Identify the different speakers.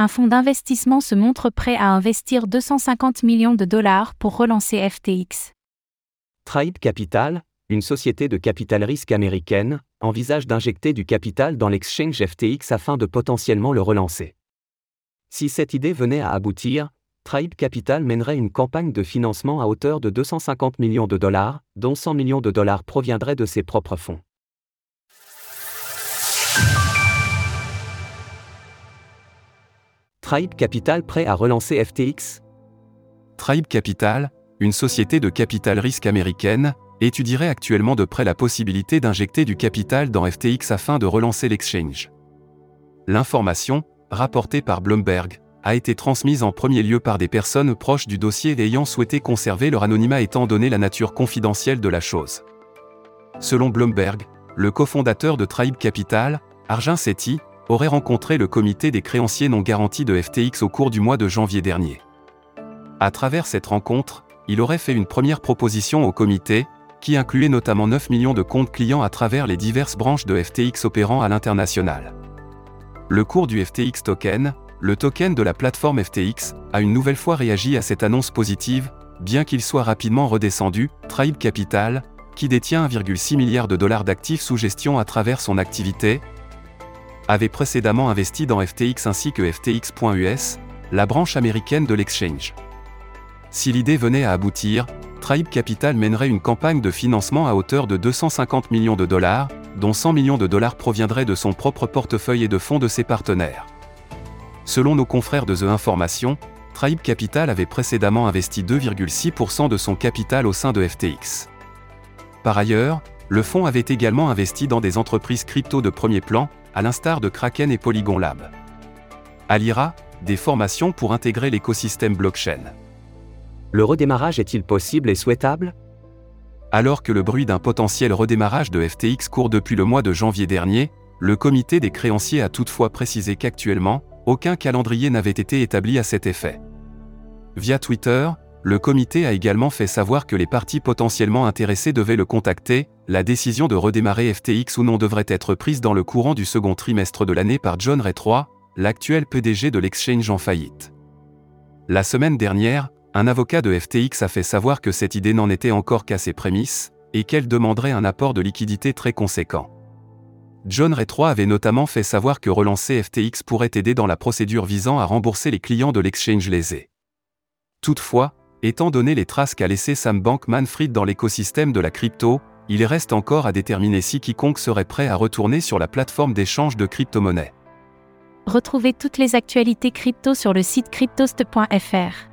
Speaker 1: un fonds d'investissement se montre prêt à investir 250 millions de dollars pour relancer FTX.
Speaker 2: Tribe Capital, une société de capital risque américaine, envisage d'injecter du capital dans l'exchange FTX afin de potentiellement le relancer. Si cette idée venait à aboutir, Tribe Capital mènerait une campagne de financement à hauteur de 250 millions de dollars, dont 100 millions de dollars proviendraient de ses propres fonds. Tribe Capital prêt à relancer FTX
Speaker 3: Tribe Capital, une société de capital risque américaine, étudierait actuellement de près la possibilité d'injecter du capital dans FTX afin de relancer l'exchange. L'information, rapportée par Bloomberg, a été transmise en premier lieu par des personnes proches du dossier ayant souhaité conserver leur anonymat étant donné la nature confidentielle de la chose. Selon Bloomberg, le cofondateur de Tribe Capital, Arjun Sethi, aurait rencontré le comité des créanciers non garantis de FTX au cours du mois de janvier dernier. À travers cette rencontre, il aurait fait une première proposition au comité, qui incluait notamment 9 millions de comptes clients à travers les diverses branches de FTX opérant à l'international. Le cours du FTX token, le token de la plateforme FTX, a une nouvelle fois réagi à cette annonce positive, bien qu'il soit rapidement redescendu, Tribe Capital, qui détient 1,6 milliard de dollars d'actifs sous gestion à travers son activité, avait précédemment investi dans FTX ainsi que FTX.us, la branche américaine de l'exchange. Si l'idée venait à aboutir, Tribe Capital mènerait une campagne de financement à hauteur de 250 millions de dollars, dont 100 millions de dollars proviendraient de son propre portefeuille et de fonds de ses partenaires. Selon nos confrères de The Information, Tribe Capital avait précédemment investi 2,6% de son capital au sein de FTX. Par ailleurs, le fonds avait également investi dans des entreprises crypto de premier plan, à l'instar de Kraken et Polygon Lab. Alira, des formations pour intégrer l'écosystème blockchain.
Speaker 2: Le redémarrage est-il possible et souhaitable?
Speaker 3: Alors que le bruit d'un potentiel redémarrage de FTX court depuis le mois de janvier dernier, le comité des créanciers a toutefois précisé qu'actuellement, aucun calendrier n'avait été établi à cet effet. Via Twitter, le comité a également fait savoir que les parties potentiellement intéressées devaient le contacter, la décision de redémarrer FTX ou non devrait être prise dans le courant du second trimestre de l'année par John Ray III, l'actuel PDG de l'exchange en faillite. La semaine dernière, un avocat de FTX a fait savoir que cette idée n'en était encore qu'à ses prémices, et qu'elle demanderait un apport de liquidité très conséquent. John Ray III avait notamment fait savoir que relancer FTX pourrait aider dans la procédure visant à rembourser les clients de l'exchange lésés. Toutefois, étant donné les traces qu'a laissé Sam Bankman-Fried dans l'écosystème de la crypto, il reste encore à déterminer si quiconque serait prêt à retourner sur la plateforme d'échange de crypto-monnaies.
Speaker 1: Retrouvez toutes les actualités crypto sur le site cryptost.fr.